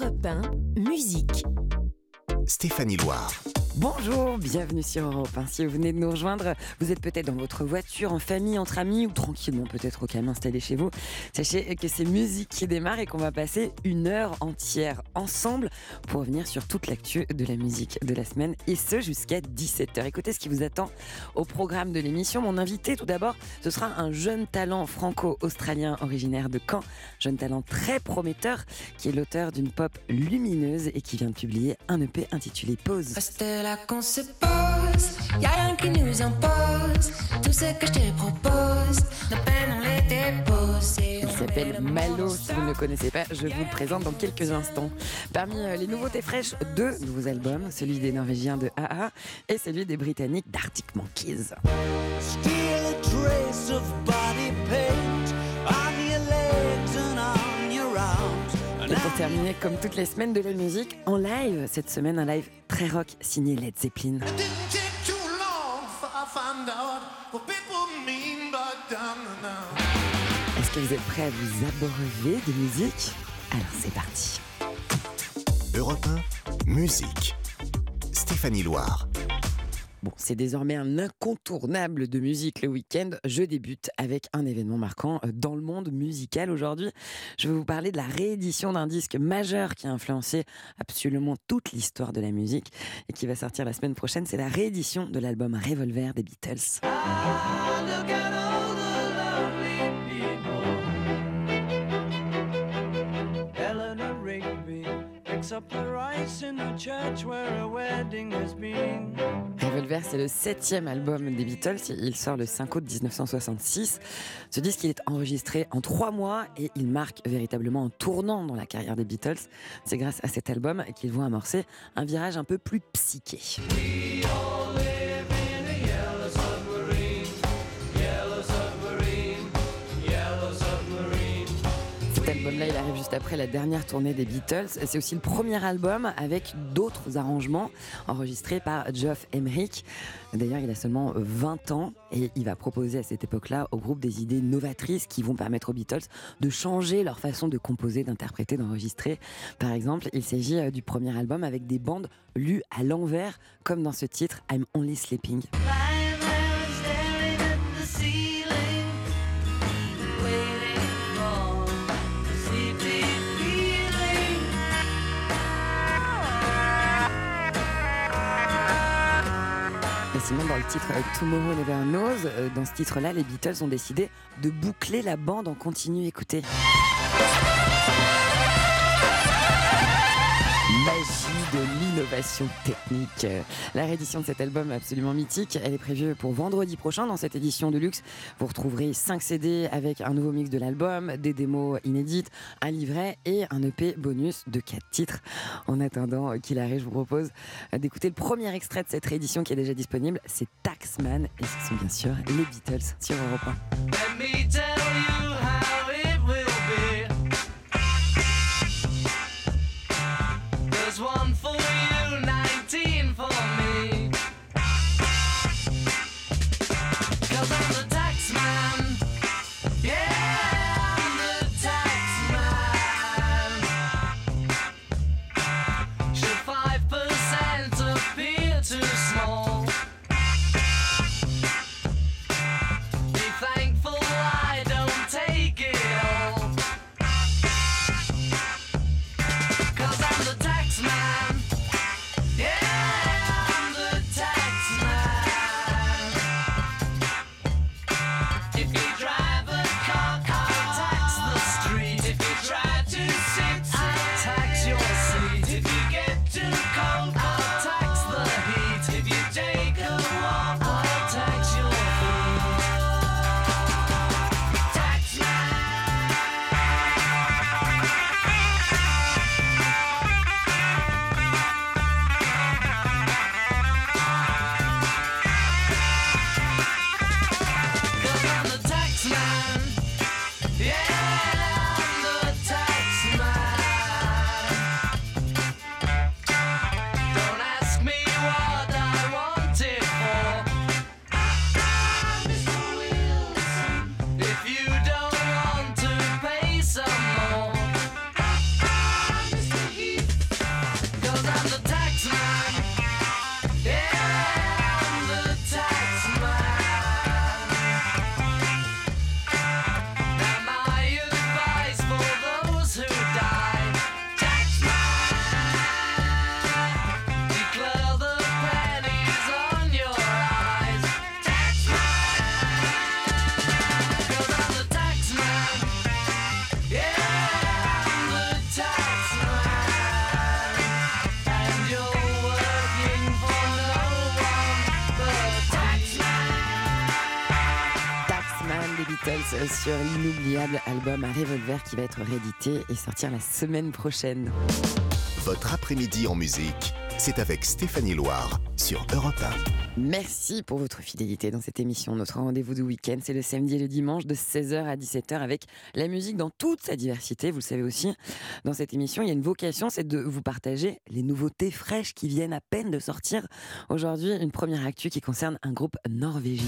Europe 1, musique. Stéphanie Loire. Bonjour, bienvenue sur Europe 1. Si vous venez de nous rejoindre, vous êtes peut-être dans votre voiture, en famille, entre amis ou tranquillement peut-être au calme installé chez vous. Sachez que c'est musique qui démarre et qu'on va passer une heure entière ensemble pour revenir sur toute l'actu de la musique de la semaine et ce jusqu'à 17h. Écoutez ce qui vous attend au programme de l'émission. Mon invité tout d'abord, ce sera un jeune talent franco-australien originaire de Caen, jeune talent très prometteur qui est l'auteur d'une pop lumineuse et qui vient de publier un EP intitulé Pause. pose. Tout ce que je te propose, nos peines on les dépose. Il s'appelle Malo, si vous ne le connaissez pas, je vous le présente dans quelques instants. Parmi euh, les nouveautés fraîches, deux nouveaux albums, celui des Norvégiens de AA et celui des Britanniques d'Arctic Monkeys. Et pour terminer, comme toutes les semaines de la musique, en live, cette semaine, un live très rock signé Led Zeppelin. It didn't take too long for I found out what people mean que vous êtes prêts à vous abreuver de musique? Alors c'est parti. Europe 1, musique. Stéphanie Loire. Bon, c'est désormais un incontournable de musique le week-end. Je débute avec un événement marquant euh, dans le monde musical aujourd'hui. Je vais vous parler de la réédition d'un disque majeur qui a influencé absolument toute l'histoire de la musique et qui va sortir la semaine prochaine. C'est la réédition de l'album Revolver des Beatles. Look Revolver, c'est le septième album des Beatles. Il sort le 5 août 1966. Ce disque, il est enregistré en trois mois et il marque véritablement un tournant dans la carrière des Beatles. C'est grâce à cet album qu'ils vont amorcer un virage un peu plus psyché. Il arrive juste après la dernière tournée des Beatles. C'est aussi le premier album avec d'autres arrangements enregistrés par Geoff Emerick. D'ailleurs, il a seulement 20 ans et il va proposer à cette époque-là au groupe des idées novatrices qui vont permettre aux Beatles de changer leur façon de composer, d'interpréter, d'enregistrer. Par exemple, il s'agit euh, du premier album avec des bandes lues à l'envers, comme dans ce titre I'm Only Sleeping. Sinon, dans le titre Tomorrow Never Knows, euh, dans ce titre-là, les Beatles ont décidé de boucler la bande en continu. Écoutez. De l'innovation technique. La réédition de cet album absolument mythique, elle est prévue pour vendredi prochain. Dans cette édition de luxe, vous retrouverez 5 CD avec un nouveau mix de l'album, des démos inédites, un livret et un EP bonus de 4 titres. En attendant qu'il arrive, je vous propose d'écouter le premier extrait de cette réédition qui est déjà disponible. C'est Taxman et ce sont bien sûr les Beatles sur Europe 1. Sur l'inoubliable album à Revolver qui va être réédité et sortir la semaine prochaine. Votre après-midi en musique, c'est avec Stéphanie Loire sur Europe 1. Merci pour votre fidélité dans cette émission. Notre rendez-vous du week-end, c'est le samedi et le dimanche de 16h à 17h avec la musique dans toute sa diversité. Vous le savez aussi, dans cette émission, il y a une vocation, c'est de vous partager les nouveautés fraîches qui viennent à peine de sortir. Aujourd'hui, une première actu qui concerne un groupe norvégien.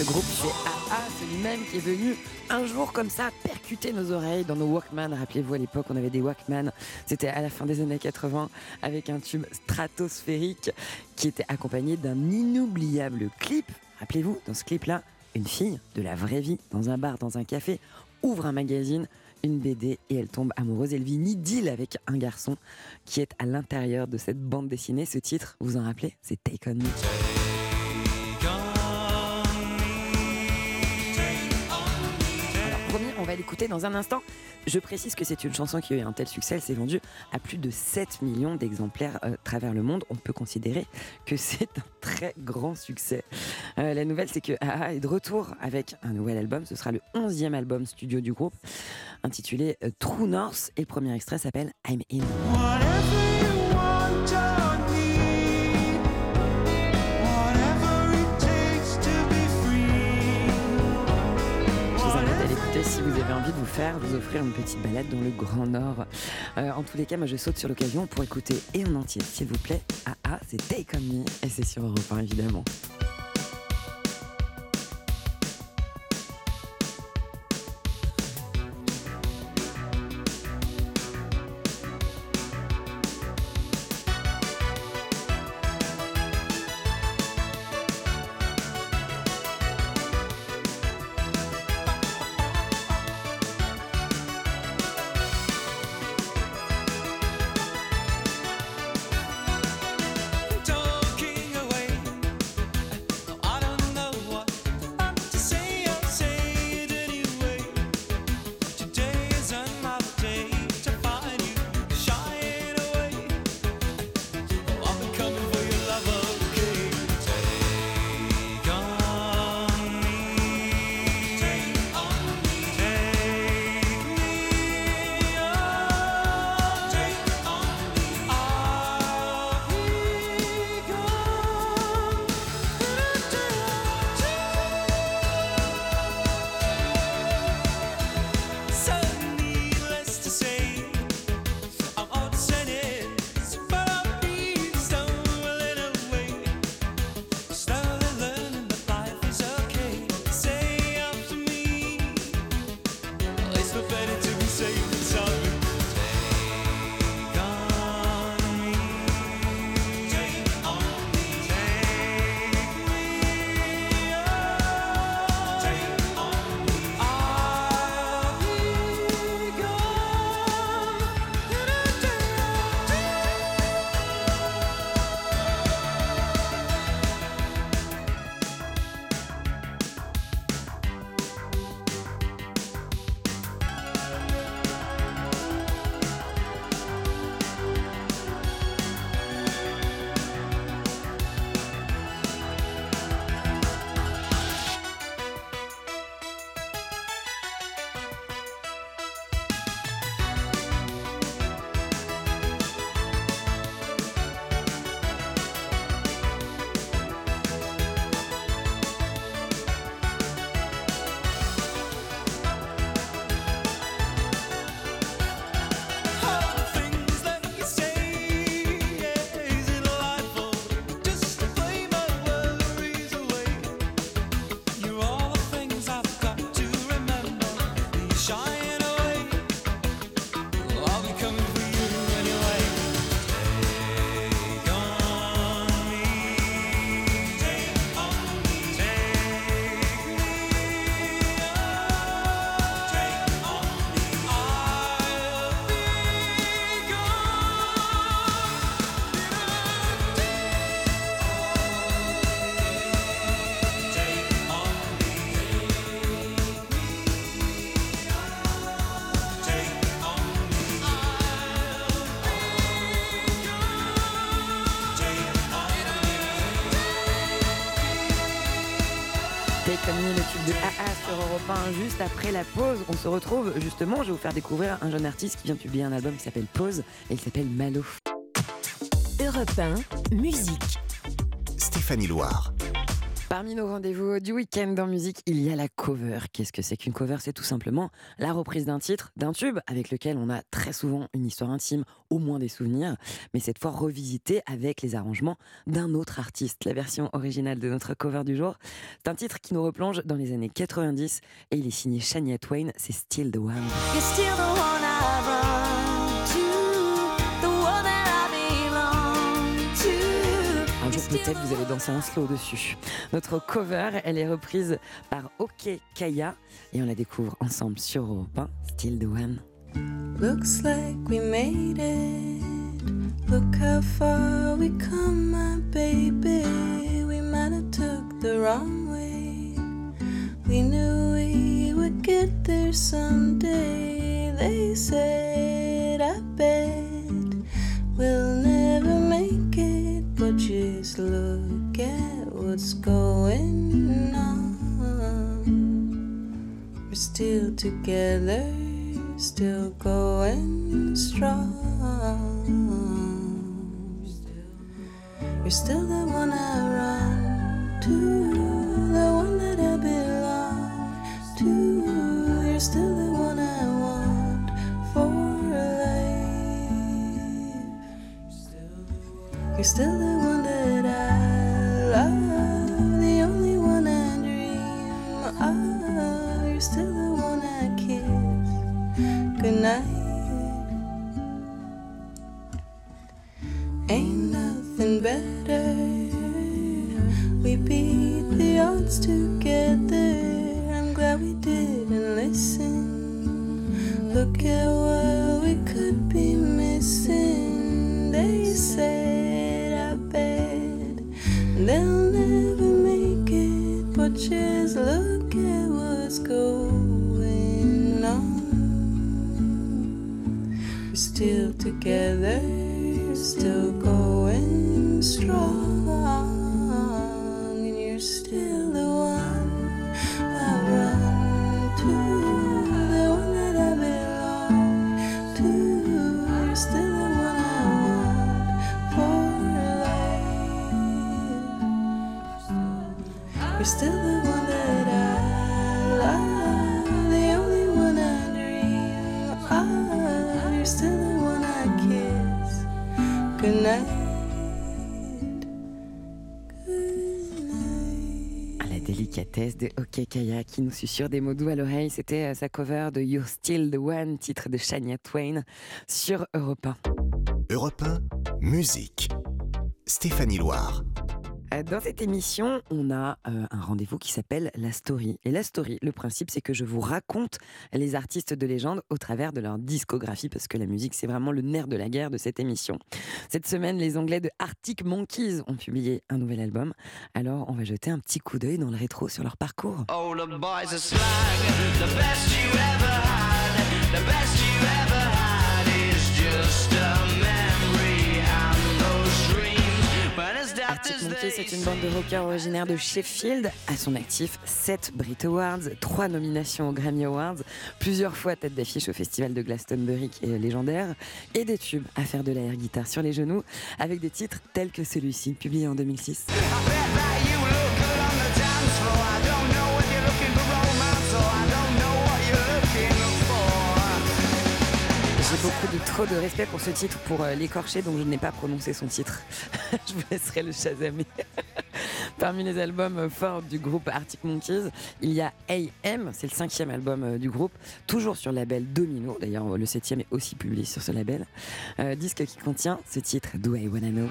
Ce groupe, c'est AA, celui-même qui est venu un jour comme ça percuter nos oreilles dans nos Walkman. Rappelez-vous, à l'époque, on avait des Walkman. C'était à la fin des années 80 avec un tube stratosphérique qui était accompagné d'un inoubliable clip. Rappelez-vous, dans ce clip-là, une fille de la vraie vie, dans un bar, dans un café, ouvre un magazine, une BD et elle tombe amoureuse. Elle vit une idylle avec un garçon qui est à l'intérieur de cette bande dessinée. Ce titre, vous en rappelez C'est Take On Me. L'écouter dans un instant. Je précise que c'est une chanson qui a eu un tel succès, elle s'est vendue à plus de 7 millions d'exemplaires euh, à travers le monde. On peut considérer que c'est un très grand succès. Euh, la nouvelle, c'est que AA est de retour avec un nouvel album. Ce sera le 11e album studio du groupe, intitulé euh, True North. Et le premier extrait s'appelle I'm In. Avez envie de vous faire, vous offrir une petite balade dans le Grand Nord. Euh, en tous les cas, moi je saute sur l'occasion pour écouter et en entier, s'il vous plaît. AA, c'est Take On Me et c'est sur Europe 1 évidemment. Juste après la pause, on se retrouve justement. Je vais vous faire découvrir un jeune artiste qui vient de publier un album qui s'appelle Pause et il s'appelle Malo. Europe 1, musique. Stéphanie Loire. Parmi nos rendez-vous du week-end en musique, il y a la cover. Qu'est-ce que c'est qu'une cover? C'est tout simplement la reprise d'un titre, d'un tube, avec lequel on a très souvent une histoire intime, au moins des souvenirs, mais cette fois revisité avec les arrangements d'un autre artiste. La version originale de notre cover du jour, c'est un titre qui nous replonge dans les années 90 et il est signé Shania Twain, c'est Still the One. Still the one peut-être vous allez danser en slow dessus. Notre cover, elle est reprise par OK Kaya et on la découvre ensemble sur Europe 1, Still the One. Looks like we made it. Look how far we come, my baby. We might have took the wrong way. We knew we would get there someday. They said, I bet we'll never just look at what's going on. We're still together, still going strong. You're still the one I run to, the one that I belong to. You're still the You're still the one that I Kaya qui nous susurre des mots doux à l'oreille. C'était euh, sa cover de You're Still the One, titre de Shania Twain sur Europe 1. Europe 1, musique. Stéphanie Loire. Dans cette émission, on a euh, un rendez-vous qui s'appelle La Story. Et la Story, le principe, c'est que je vous raconte les artistes de légende au travers de leur discographie, parce que la musique, c'est vraiment le nerf de la guerre de cette émission. Cette semaine, les Anglais de Arctic Monkeys ont publié un nouvel album. Alors, on va jeter un petit coup d'œil dans le rétro sur leur parcours. Oh, the boys are slag. The best you ever had. The best you ever had is just a Arctic Monkeys, c'est une bande de rockers originaire de Sheffield. À son actif, 7 Brit Awards, 3 nominations aux Grammy Awards, plusieurs fois tête d'affiche au festival de Glastonbury qui est légendaire, et des tubes à faire de l'air guitare sur les genoux, avec des titres tels que celui-ci, publié en 2006. Beaucoup de trop de respect pour ce titre pour euh, l'écorcher, donc je n'ai pas prononcé son titre. je vous laisserai le chasamer. Parmi les albums euh, forts du groupe Arctic Monkeys, il y a AM, c'est le cinquième album euh, du groupe, toujours sur le label Domino. D'ailleurs, le septième est aussi publié sur ce label. Euh, disque qui contient ce titre, Do I Wanna Know?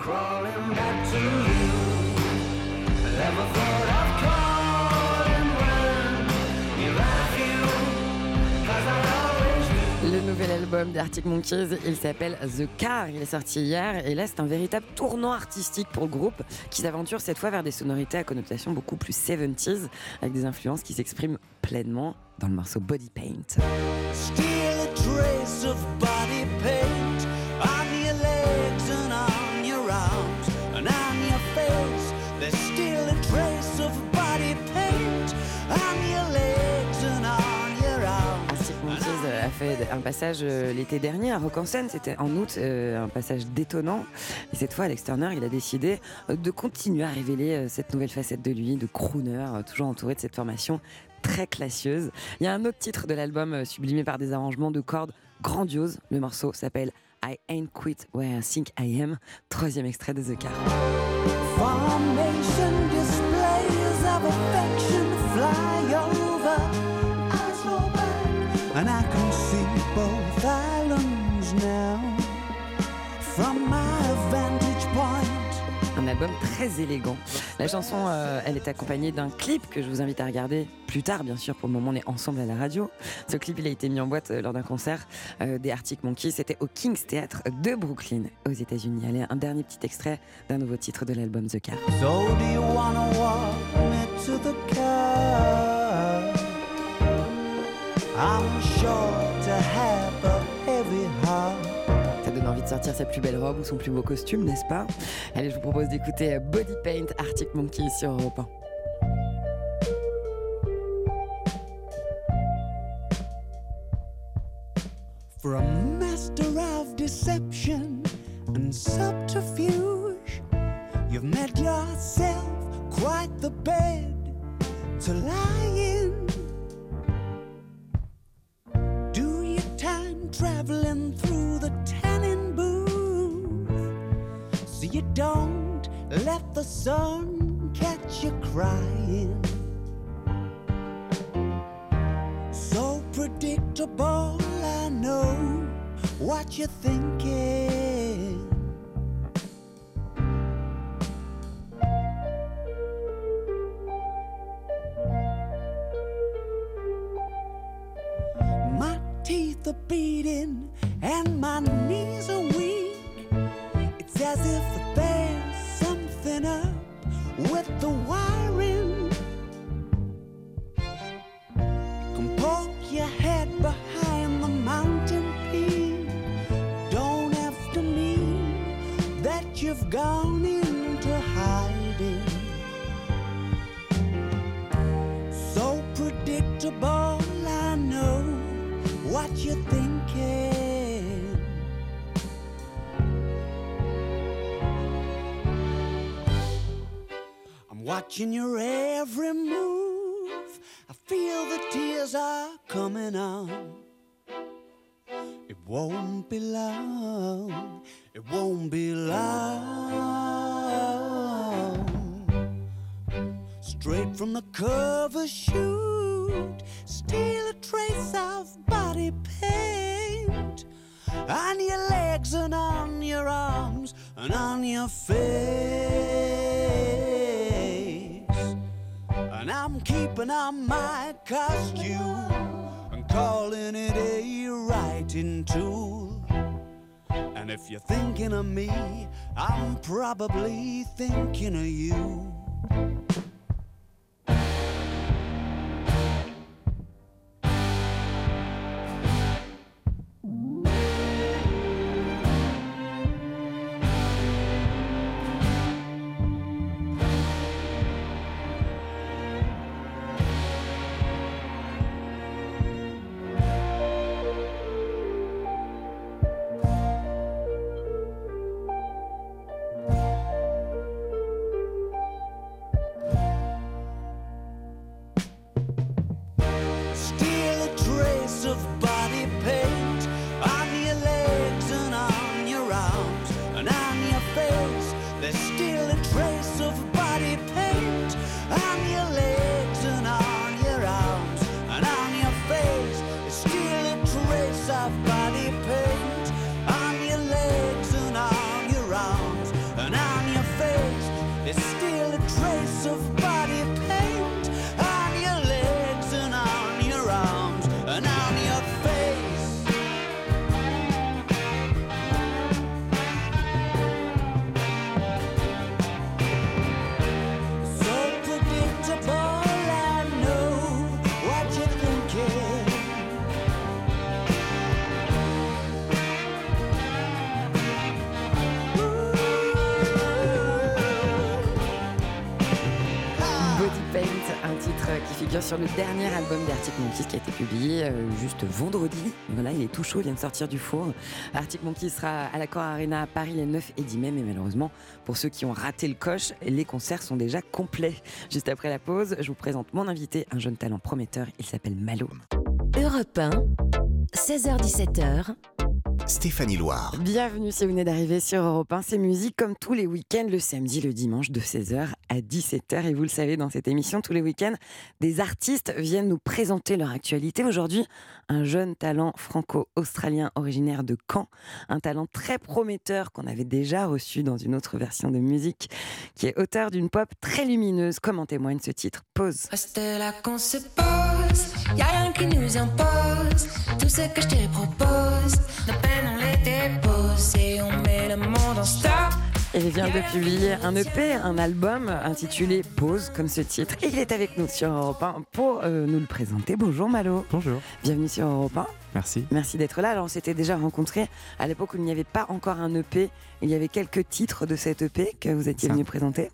d'Arctic Monkeys, il s'appelle The Car. Il est sorti hier et là, c'est un véritable tournant artistique pour le groupe qui s'aventure cette fois vers des sonorités à connotation beaucoup plus 70s avec des influences qui s'expriment pleinement dans le morceau Body Paint. Un passage euh, l'été dernier à Rock en c'était en août, euh, un passage détonnant. Et cette fois, Alex Turner, il a décidé euh, de continuer à révéler cette nouvelle facette de lui, de crooner, toujours entouré de cette formation très classieuse. Il y a un autre titre de l'album sublimé par des arrangements de cordes grandioses. Le morceau s'appelle I Ain't Quit Where I Think I Am. Troisième extrait de The Car. Formation displays of affection and I can see both islands now from my vantage point. Un album très élégant. La chanson, euh, elle est accompagnée d'un clip que je vous invite à regarder plus tard, bien sûr. Pour le moment, on est ensemble à la radio. Ce clip, il a été mis en boîte euh, lors d'un concert euh, des Arctic Monkeys. C'était au King's Theatre de Brooklyn, aux États-Unis. Allez, un dernier petit extrait d'un nouveau titre de l'album The Car. So do you wanna walk me to the car? I'm sure to have a heavy heart. Ça donne envie de sortir sa plus belle robe ou son plus beau costume, n'est-ce pas? Allez, je vous propose d'écouter euh, Body Paint Arctic Monkeys sur Europe 1. For a master of deception and subterfuge, you've made yourself quite the bed to lie in. Traveling through the tanning booth so you don't let the sun catch you crying. So predictable, I know what you're thinking. Beating and my knees are weak. It's as if there's something up with the wiring. Watching your every move. I feel the tears are coming on. It won't be long. It won't be long. Straight from the cover shoot, steal a trace of body paint on your legs and on your arms and on your face. And I'm keeping on my costume and calling it a writing tool. And if you're thinking of me, I'm probably thinking of you. Sur le dernier album d'Arctic Monkeys qui a été publié euh, juste vendredi. Voilà, il est tout chaud, il vient de sortir du four. Arctic Monkeys sera à l'Accor Arena à Paris les 9 et 10 mai, mais malheureusement, pour ceux qui ont raté le coche, les concerts sont déjà complets. Juste après la pause, je vous présente mon invité, un jeune talent prometteur, il s'appelle Malo. Europe 1, 16h17h, Stéphanie Loire. Bienvenue si vous venez d'arriver sur Europe 1, c'est musique comme tous les week-ends, le samedi, le dimanche, de 16h à 17h. Et vous le savez, dans cette émission, tous les week-ends, des artistes viennent nous présenter leur actualité. Aujourd'hui, un jeune talent franco-australien originaire de Caen, un talent très prometteur qu'on avait déjà reçu dans une autre version de musique, qui est auteur d'une pop très lumineuse, comme en témoigne ce titre, Pause. Reste là qu'on se pose, y a rien qui nous impose. Tout ce que je te propose, nos peines on les dépose et on met le monde en stop. Et il vient de publier un EP, un album intitulé Pause, comme ce titre. Et il est avec nous sur Europe 1 pour euh, nous le présenter. Bonjour Malo, Bonjour, bienvenue sur Europe 1. merci. Merci d'être là. Alors, on s'était déjà rencontrés à l'époque où il n'y avait pas encore un EP. Il y avait quelques titres de cet EP que vous étiez venu présenter.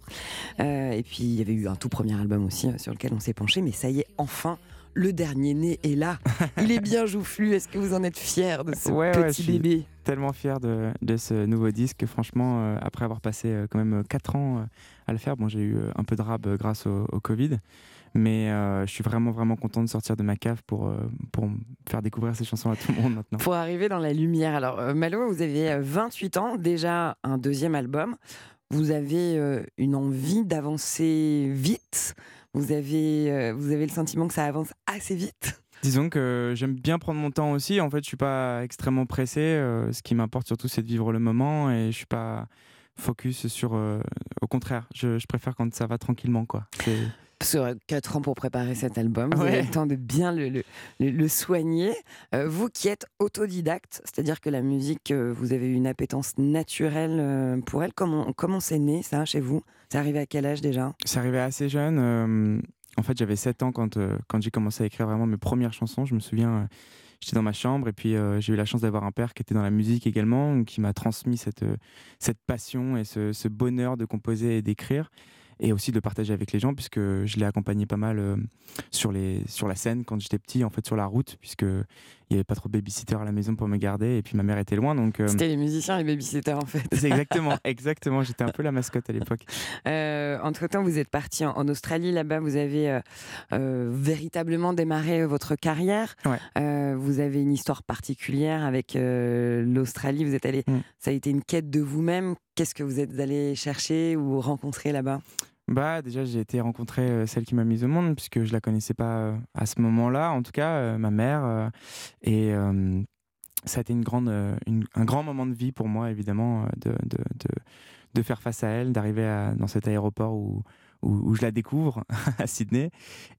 Euh, et puis, il y avait eu un tout premier album aussi euh, sur lequel on s'est penché. Mais ça y est, enfin, le dernier né est là. Il est bien joufflu. Est-ce que vous en êtes fier de ce Ouais, ouais, petit je suis- bébé? Tellement fier de, de ce nouveau disque. Franchement, euh, après avoir passé euh, quand même 4 ans euh, à le faire, bon, j'ai eu un peu de rab grâce au, au Covid. Mais je suis vraiment, vraiment content de sortir de ma cave pour, pour faire découvrir ces chansons à tout le monde maintenant. Pour arriver dans la lumière. Alors, Malo, vous avez euh, 28 ans, déjà un deuxième album. Vous avez une envie d'avancer vite. Vous avez, euh, vous avez le sentiment que ça avance assez vite. Disons que j'aime bien prendre mon temps aussi. En fait, je suis pas extrêmement pressé. Euh, ce qui m'importe surtout, c'est de vivre le moment et je suis pas focus sur. euh, au contraire, je, je préfère quand ça va tranquillement, quoi. C'est- Sur 4 ans pour préparer cet album, vous Ouais. avez le temps de bien le, le- le- le soigner. Euh, vous qui êtes autodidacte, c'est-à-dire que la musique, euh, vous avez eu une appétence naturelle euh, pour elle. Comment, comment c'est né ça chez vous? C'est arrivé à quel âge déjà? C'est arrivé assez jeune. euh, en fait, j'avais 7 ans quand, euh, quand j'ai commencé à écrire vraiment mes premières chansons. Je me souviens, euh, j'étais dans ma chambre et puis euh, j'ai eu la chance d'avoir un père qui était dans la musique également, qui m'a transmis cette, euh, cette passion et ce, ce bonheur de composer et d'écrire. Et aussi de partager avec les gens, puisque je l'ai accompagné pas mal euh, sur, les, sur la scène quand j'étais petit, en fait, sur la route, puisque il n'y avait pas trop de babysitter à la maison pour me garder, et puis ma mère était loin, donc euh, C'était les musiciens et les babysitters en fait. c'est exactement, exactement, j'étais un peu la mascotte à l'époque. Euh, entre-temps, vous êtes parti en, en Australie. Là-bas, vous avez véritablement démarré votre carrière. Ouais. Vous avez une histoire particulière avec euh, l'Australie. Vous êtes allé. Mm. Ça a été une quête de vous-même. Qu'est-ce que vous êtes allé chercher ou rencontrer là-bas? Bah déjà j'ai été rencontrer euh, celle qui m'a mise au monde puisque je la connaissais pas euh, à ce moment-là en tout cas ma mère et euh, ça a été une grande une- un grand moment de vie pour moi évidemment de, de, de, de faire face à elle d'arriver dans cet aéroport où où, je la découvre à Sydney.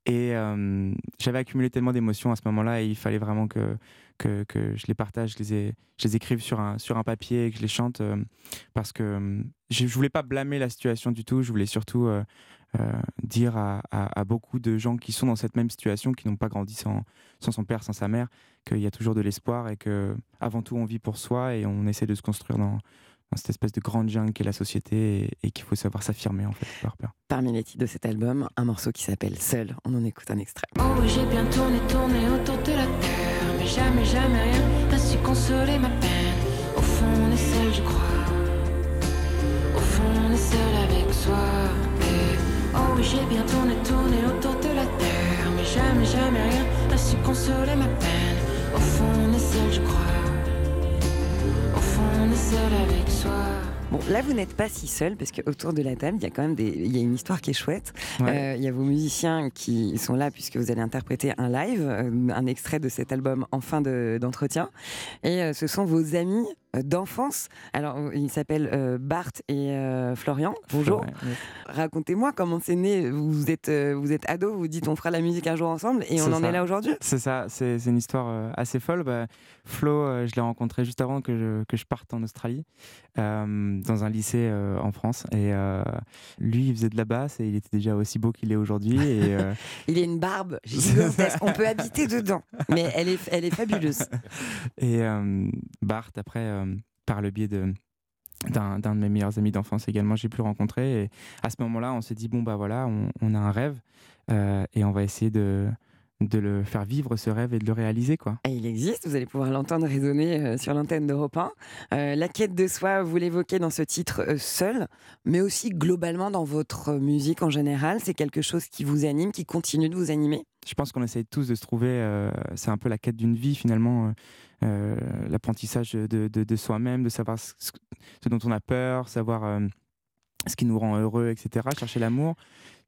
Et euh, j'avais accumulé tellement d'émotions à ce moment-là et il fallait vraiment que que, je les partage, je les, ai- je les écrive sur un, sur un papier et que je les chante euh, parce que euh, je, je voulais pas blâmer la situation du tout, je voulais surtout dire à, à- beaucoup de gens qui sont dans cette même situation, qui n'ont pas grandi sans, sans son père, sans sa mère, qu'il y a toujours de l'espoir et que avant tout on vit pour soi et on essaie de se construire dans cette espèce de grande jungle qu'est la société et, et qu'il faut savoir s'affirmer en fait, avoir peur. Parmi les titres de cet album, un morceau qui s'appelle Seul. On en écoute un extrait. Oh oui, j'ai bien tourné, tourné autour de la terre, mais jamais, jamais rien n'a su consoler ma peine. Au fond, on est seul, je crois. Au fond, on est seul avec soi. Et oh oui, j'ai bien tourné, tourné autour de la terre, mais jamais, jamais rien n'a su consoler ma peine. Au fond, on est seul, je crois. Au fond, on est seul avec soi. Bon, là, vous n'êtes pas si seul parce qu'autour de la table, il y a quand même des... il y a une histoire qui est chouette. Ouais. Euh, Il y a vos musiciens qui sont là puisque vous allez interpréter un live, euh, un extrait de cet album en fin de- d'entretien. et euh, ce sont vos amis d'enfance. Alors, ils s'appellent euh, Bart et euh, Florian. Bonjour. Ouais, ouais. Racontez-moi comment c'est né. Vous êtes, euh, vous êtes ado, vous dites on fera la musique un jour ensemble et on en ça. est là aujourd'hui. C'est ça, c'est une histoire euh, assez folle. Bah, Flo, euh, je l'ai rencontré juste avant que je, que je parte en Australie, dans un lycée en France. Et lui, il faisait de la basse et il était déjà aussi beau qu'il est aujourd'hui. Et, Il a une barbe gigantesque. on peut habiter dedans, mais elle est, elle est fabuleuse. et Bart, après, par le biais de, d'un de mes meilleurs amis d'enfance également, j'ai pu le rencontrer. Et à ce moment-là, on s'est dit bon bah voilà, on, on a un rêve euh, et on va essayer de de le faire vivre ce rêve et de le réaliser quoi. Et il existe, vous allez pouvoir l'entendre résonner euh, sur l'antenne d'Europe 1. Euh, la quête de soi, vous l'évoquez dans ce titre euh, seul, mais aussi globalement dans votre musique en général. C'est quelque chose qui vous anime, qui continue de vous animer. Je pense qu'on essaye tous de se trouver. euh, c'est un peu la quête d'une vie finalement, euh, l'apprentissage de, de- de soi-même, de savoir ce, dont on a peur, savoir ce qui nous rend heureux, etc. Chercher l'amour,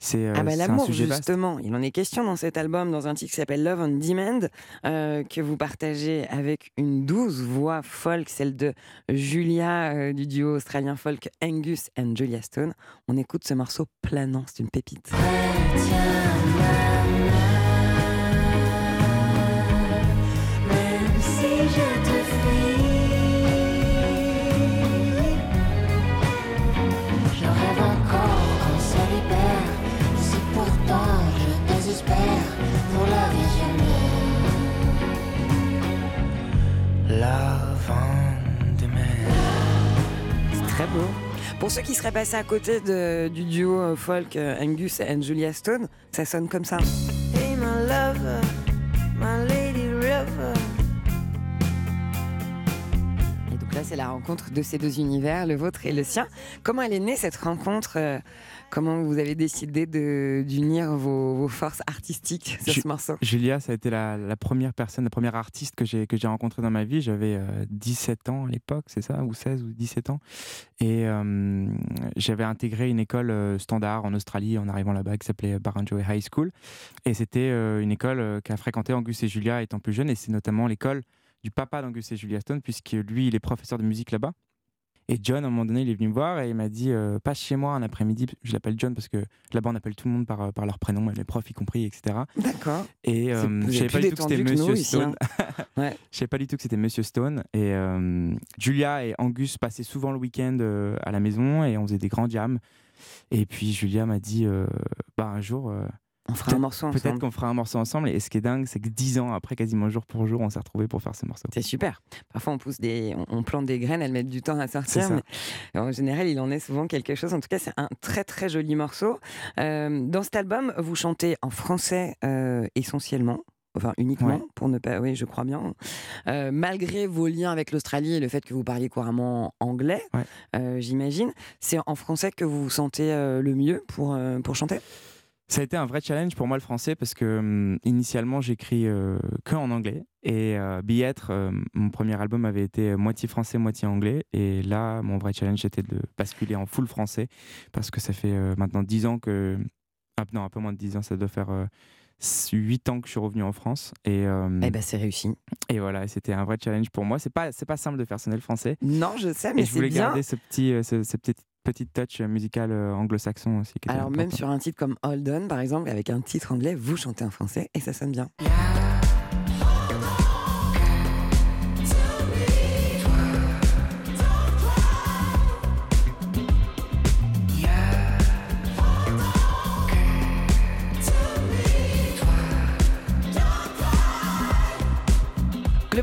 c'est euh, ah bah l'amour vaste. justement, il en est question dans cet album, dans un titre qui s'appelle Love on Demand, euh, que vous partagez avec une douce voix folk, celle de Julia euh, du duo australien folk Angus and Julia Stone. On écoute ce morceau planant, c'est une pépite. Même Love on demand. C'est très beau. Pour ceux qui seraient passés à côté de- du duo euh, folk euh, Angus and Julia Stone, ça sonne comme ça. Hey my lover, my lady river. Et donc là, c'est la rencontre de ces deux univers, le vôtre et le sien. Comment elle est née cette rencontre euh, Comment vous avez décidé d'unir vos, vos forces artistiques sur Je- ce morceau? Julia, ça a été la, la première personne, la première artiste que j'ai rencontrée dans ma vie. J'avais euh, 17 ans à l'époque, c'est ça, ou 16 ou 17 ans, et euh, j'avais intégré une école euh, standard en Australie en arrivant là-bas qui s'appelait Barrenjoey High School, et c'était euh, une école euh, qu'a fréquenté Angus et Julia étant plus jeunes, et c'est notamment l'école du papa d'Angus et Julia Stone, puisque lui, il est professeur de musique là-bas. Et John, à un moment donné, il est venu me voir et il m'a dit euh, Passe chez moi un après-midi. Je l'appelle John parce que là-bas, on appelle tout le monde par, euh, par leur prénom, les profs y compris, etc. D'accord. Et euh, je savais pas du tout que c'était Monsieur ici, Stone. hein. Ouais. Je savais pas du tout que c'était Monsieur Stone. Et euh, Julia et Angus passaient souvent le week-end à la maison et on faisait des grands jams. Et puis Julia m'a dit bah, un jour, On fera un morceau peut-être ensemble. qu'on fera un morceau ensemble. Et ce qui est dingue, c'est que dix ans après, quasiment jour pour jour, on s'est retrouvés pour faire ce morceau. C'est super. Parfois, on pousse des, on, plante des graines, elles mettent du temps à sortir. Mais en général, il en est souvent quelque chose. En tout cas, c'est un très très joli morceau. Euh, dans cet album, vous chantez en français euh, essentiellement. Enfin, uniquement, Ouais. pour ne pas. Oui, je crois bien. Euh, malgré vos liens avec l'Australie et le fait que vous parliez couramment anglais, Ouais. euh, j'imagine, c'est en français que vous vous sentez euh, le mieux pour, euh, pour chanter? Ça a été un vrai challenge pour moi le français parce que hum, initialement j'écris euh, que en anglais. Et euh, Billettre, euh, mon premier album avait été moitié français moitié anglais. Et là mon vrai challenge était de basculer en full français. Parce que ça fait euh, maintenant 10 ans que ah, non un peu moins de 10 ans ça doit faire 8 ans que je suis revenu en France. Et, euh, Eh ben, c'est réussi. et voilà c'était un vrai challenge pour moi. C'est pas c'est pas simple de faire sonner le français. Non, je sais, et mais je c'est voulais bien. garder ce petit euh, ce, ce petit petite touch musical euh, anglo-saxon aussi qui Alors, même sur un titre comme Hold On, par exemple, avec un titre anglais, vous chantez en français et ça sonne bien.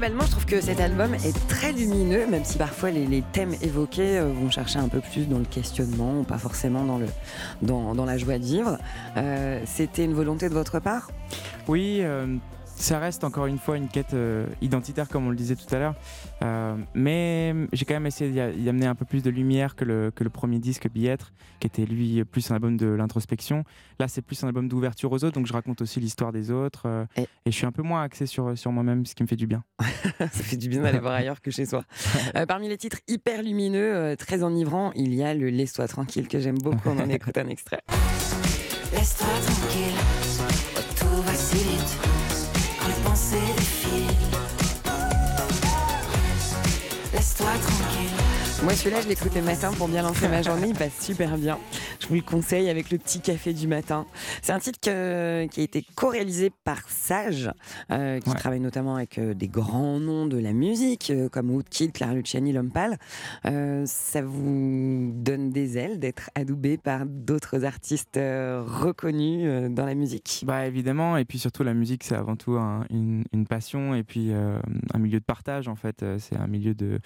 Globalement, je trouve que cet album est très lumineux, même si parfois les, thèmes évoqués euh, vont chercher un peu plus dans le questionnement, pas forcément dans, le, dans la joie de vivre. Euh, C'était une volonté de votre part? Oui, euh, ça reste encore une fois une quête euh, identitaire, comme on le disait tout à l'heure. Euh, mais j'ai quand même essayé d'y amener un peu plus de lumière que le, que le premier disque, Billettre, qui était lui plus un album de l'introspection. Là, c'est plus un album d'ouverture aux autres, donc je raconte aussi l'histoire des autres. euh, Et- et... je suis un peu moins axé sur, sur moi-même, ce qui me fait du bien. Ça fait du bien d'aller voir ailleurs que chez soi. Parmi les titres hyper lumineux, très enivrants, il y a le Laisse-toi tranquille que j'aime beaucoup. On en écoute un extrait. Celui-là, je l'écoute le matin pour bien lancer ma journée. Il passe super bien. Je vous le conseille avec le petit café du matin. C'est un titre que- qui a été co-réalisé par Sage, euh, qui Ouais. travaille notamment avec euh, des grands noms de la musique, euh, comme Woodkid, Clara Luciani. Euh, ça vous donne des ailes d'être adoubé par d'autres artistes reconnus dans la musique Bah évidemment, et puis surtout la musique c'est avant tout un- une, une passion et puis un milieu de partage en fait. C'est un milieu de,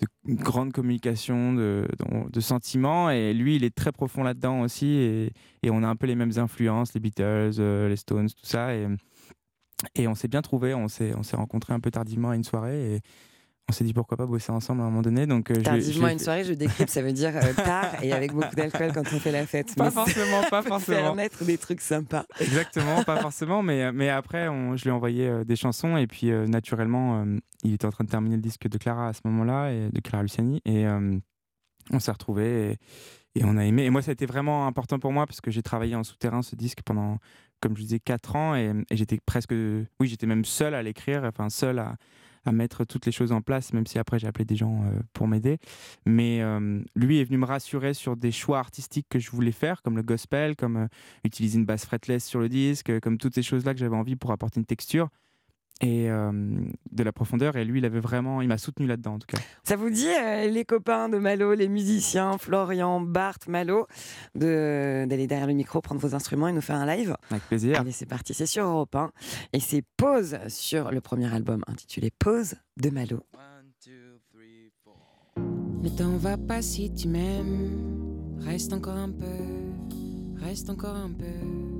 de grande communication, de, sentiments. Et lui il est très profond là-dedans aussi. Et, on a un peu les mêmes influences, les Beatles, euh, les Stones, tout ça. Et, on s'est bien trouvé, on s'est on s'est rencontrés un peu tardivement à une soirée. Et on s'est dit pourquoi pas bosser ensemble à un moment donné. Donc euh, Tardivement une soirée, je décrypte, ça veut dire euh, tard et avec beaucoup d'alcool quand on fait la fête. Pas Mais forcément, pas peut faire forcément. naître des trucs sympas. Exactement, pas forcément, mais, mais après, on- je lui ai envoyé euh, des chansons et puis euh, naturellement, euh, il était en train de terminer le disque de Clara à ce moment-là, et de Clara Luciani, et euh, on s'est retrouvés et, et on a aimé. Et moi, ça a été vraiment important pour moi parce que j'ai travaillé en souterrain ce disque pendant, comme je disais, 4 ans et, et j'étais presque, oui, j'étais même seul à l'écrire, enfin seul à, à mettre toutes les choses en place, même si après j'ai appelé des gens euh, pour m'aider. Mais euh, lui est venu me rassurer sur des choix artistiques que je voulais faire, comme le gospel, comme euh, utiliser une basse fretless sur le disque, comme toutes ces choses-là que j'avais envie pour apporter une texture et euh, de la profondeur. Et lui, il avait vraiment, il m'a soutenu là-dedans en tout cas. Ça vous dit, euh, les copains de Malo, les musiciens, Florian, Bart, Malo, de- d'aller derrière le micro, prendre vos instruments et nous faire un live? Avec plaisir. Allez, c'est parti, c'est sur Europe 1. Et c'est Pause sur le premier album intitulé Pause de Malo. Ne t'en va pas si tu m'aimes. Reste encore un peu, reste encore un peu.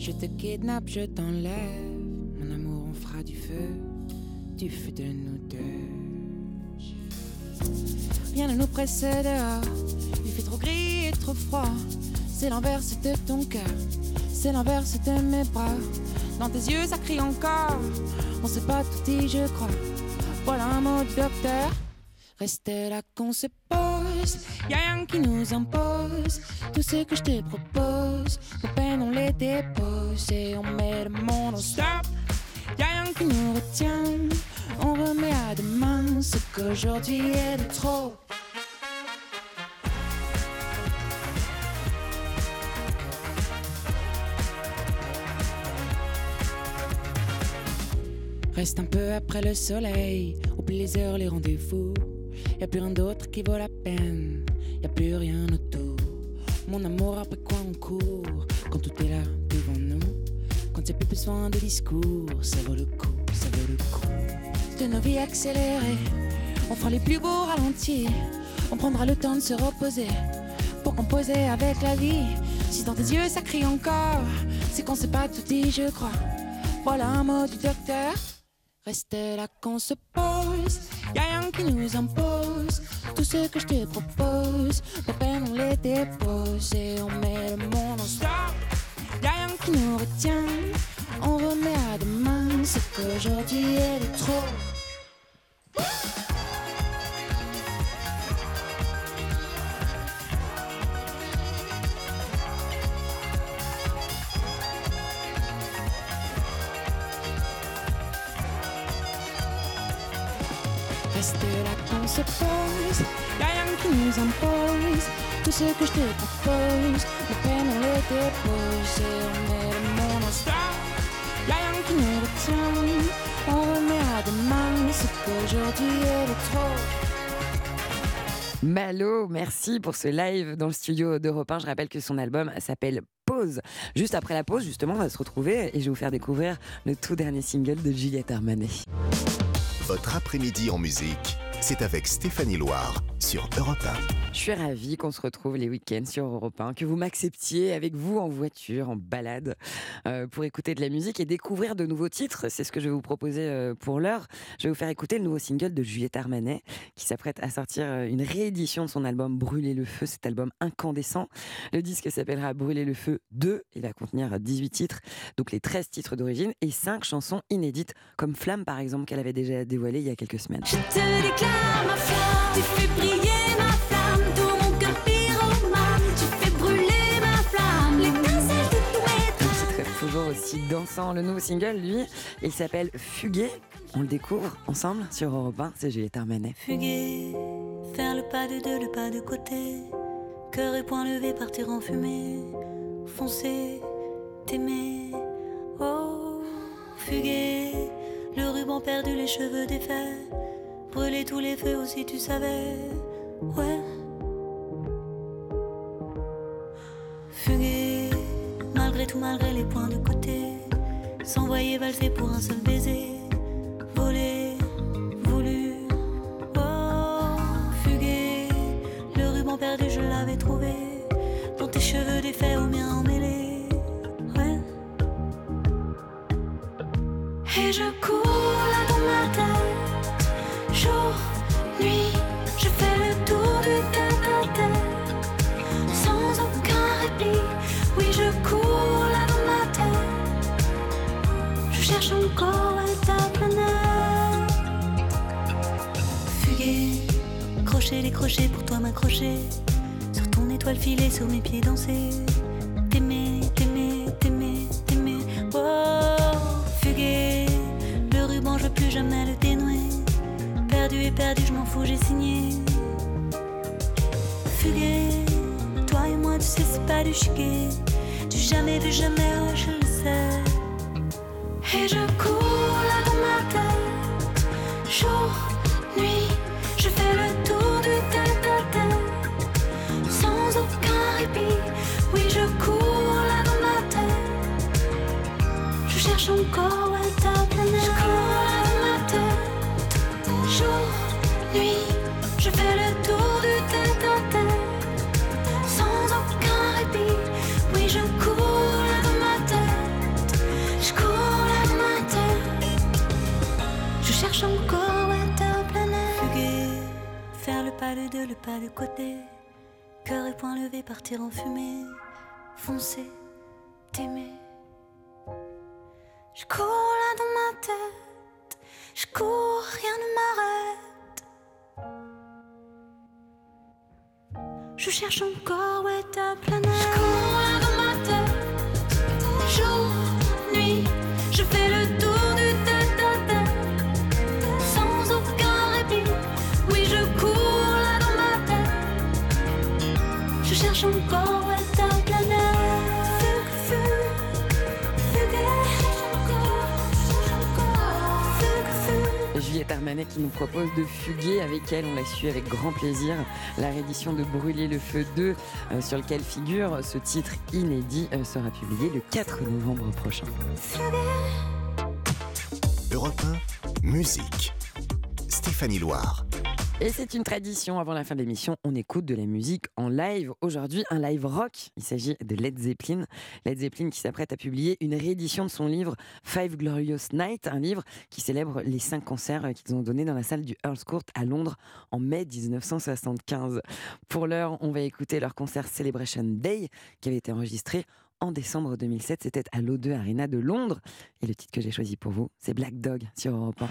Je te kidnappe, je t'enlève. Mon amour, on fera du feu, du feu de nous deux. Rien ne nous presse dehors. Il fait trop gris et trop froid. C'est l'inverse de ton cœur, c'est l'inverse de mes bras. Dans tes yeux, ça crie encore. On sait pas tout dit, je crois. Voilà un mot docteur. Restez là qu'on se pose. Y'a rien qui nous impose. Tout ce que je te propose, nos peines on les dépose et on met le monde en stop. Y'a rien qui nous retient. On remet à demain ce qu'aujourd'hui est de trop. Reste un peu après le soleil, oublie les heures, les rendez-vous. Y a plus rien d'autre qui vaut la peine, y a plus rien autour. Mon amour, après quoi on court Quand tout est là devant nous, quand y a plus besoin de discours, ça vaut le coup, ça vaut le coup. De nos vies accélérées, on fera les plus beaux ralentis. On prendra le temps de se reposer pour composer avec la vie. Si dans tes yeux ça crie encore, c'est qu'on s'est pas tout dit, je crois. Voilà un mot du docteur. Restez là qu'on se pose, y'a rien qui nous impose. Tout ce que je te propose, nos peines on les dépose et on met le monde en stop. Y'a rien qui nous retient, on remet à demain ce qu'aujourd'hui est de trop. Malo, merci pour ce live dans le studio d'Europe 1. Je rappelle que son album s'appelle Pause. Juste après la pause, justement, on va se retrouver et je vais vous faire découvrir le tout dernier single de Juliette Armanet. Votre après-midi en musique, c'est avec Stéphanie Loire sur Europe Je suis ravie qu'on se retrouve les week-ends sur Europe 1, que vous m'acceptiez avec vous en voiture, en balade, euh, pour écouter de la musique et découvrir de nouveaux titres. C'est ce que je vais vous proposer euh, pour l'heure. Je vais vous faire écouter le nouveau single de Juliette Armanet, qui s'apprête à sortir euh, une réédition de son album Brûler le feu, cet album incandescent. Le disque s'appellera Brûler le feu 2. Il va contenir 18 titres, donc les 13 titres d'origine, et 5 chansons inédites, comme Flamme par exemple, qu'elle avait déjà dévoilée il y a quelques semaines. Je te déclare ma flamme, tu fais briller ma flamme, tout mon cœur pyromane, tu fais brûler ma flamme, l'étincelle de tout être. toujours aussi dansant. Le nouveau single, lui, il s'appelle Fuguer. On le découvre ensemble sur Europe 1, c'est Juliette Armanet. Fuguer, faire le pas de deux, le pas de côté, Cœur et poing levé, partir en fumée. Foncer, t'aimer. Oh, fuguer. Le ruban perdu, les cheveux défaits. Brûler tous les feux aussi, tu savais. Ouais. Fuguer, malgré tout, malgré les points de côté. S'envoyer valser pour un seul baiser. Voler, voulu. Oh, fuguer. Le ruban perdu, je l'avais trouvé. Dans tes cheveux défaits, aux miens Et je cours dans ma tête. Jour, nuit, je fais le tour du tête tête. Sans aucun répit. Oui, je cours là dans ma tête. Je cherche encore ta planète. Fuguer, crochet, décrocher pour toi m'accrocher. Sur ton étoile filée, sur mes pieds danser. Je m'en fous, j'ai signé. Fuguer, toi et moi, tu sais, c'est pas du chiquet. Du jamais vu, jamais, ouais, je le sais. Et je cours le pas de côté. Cœur et poing levé, partir en fumée. Foncer, t'aimer. Je cours là dans ma tête. Je cours, rien ne m'arrête. Je cherche encore ouais, ta planète. Armanet qui nous propose de fuguer avec elle, on l'a su avec grand plaisir, la réédition de Brûler le feu 2 euh, sur lequel figure ce titre inédit euh, sera publié le 4 novembre prochain. Europe 1, musique. Stéphanie Loire. Et c'est une tradition, avant la fin de l'émission, on écoute de la musique en live. Aujourd'hui, un live rock. Il s'agit de Led Zeppelin. Led Zeppelin qui s'apprête à publier une réédition de son livre Five Glorious Nights, un livre qui célèbre les cinq concerts euh, qu'ils ont donnés dans la salle du Earl's Court à Londres en mai 1975. Pour l'heure, on va écouter leur concert Celebration Day qui avait été enregistré en décembre 2007. C'était à l'O2 Arena de Londres. Et le titre que j'ai choisi pour vous, c'est Black Dog sur Europe 1.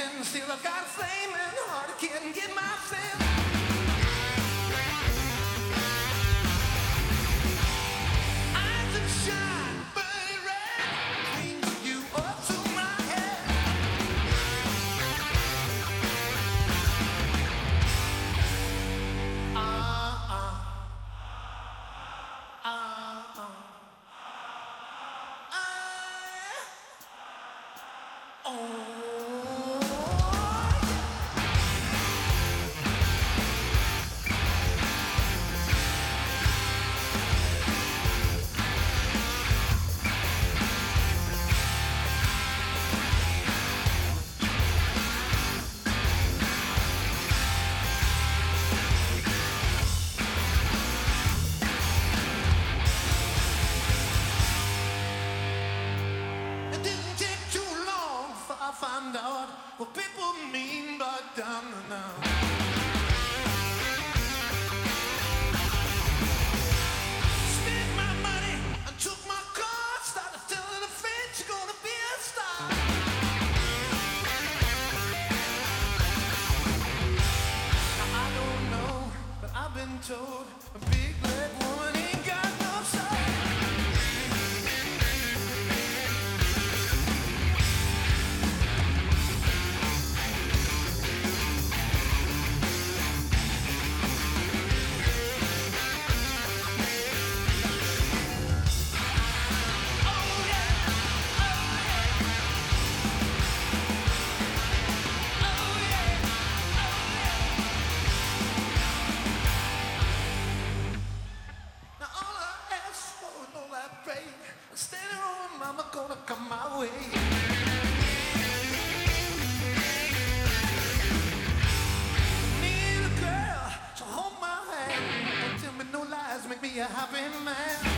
sin, see? A happy man.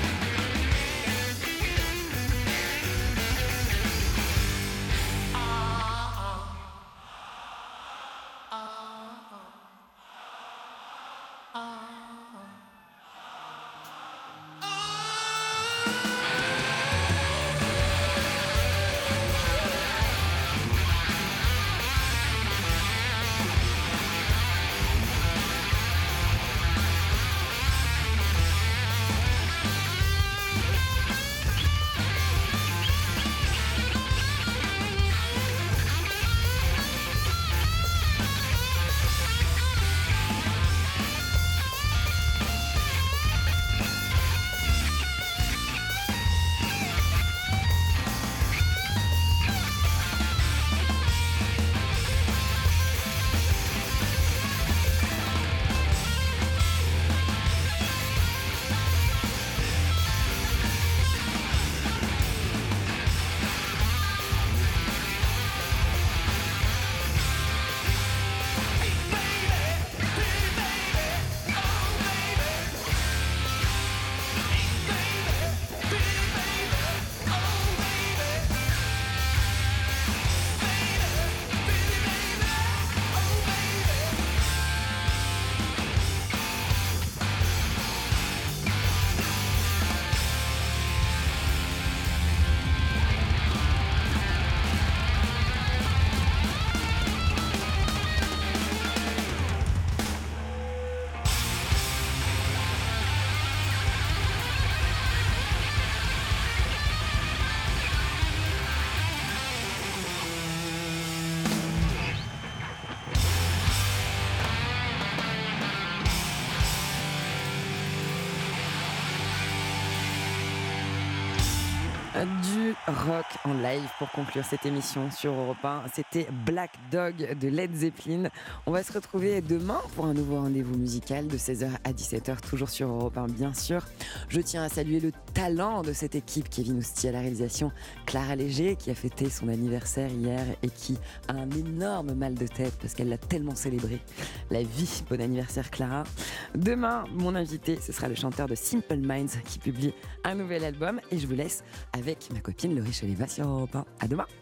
Rock en live pour conclure cette émission sur Europe 1. C'était Black Dog de Led Zeppelin. On va se retrouver demain pour un nouveau rendez-vous musical de 16h à 17h, toujours sur Europe 1, bien sûr. Je tiens à saluer le talent de cette équipe, Kevin Ousti à la réalisation, Clara Léger qui a fêté son anniversaire hier et qui a un énorme mal de tête parce qu'elle l'a tellement célébré. La vie, bon anniversaire Clara. Demain, mon invité, ce sera le chanteur de Simple Minds qui publie un nouvel album et je vous laisse avec ma copine Laurie Chaleva sur Europe 1. À demain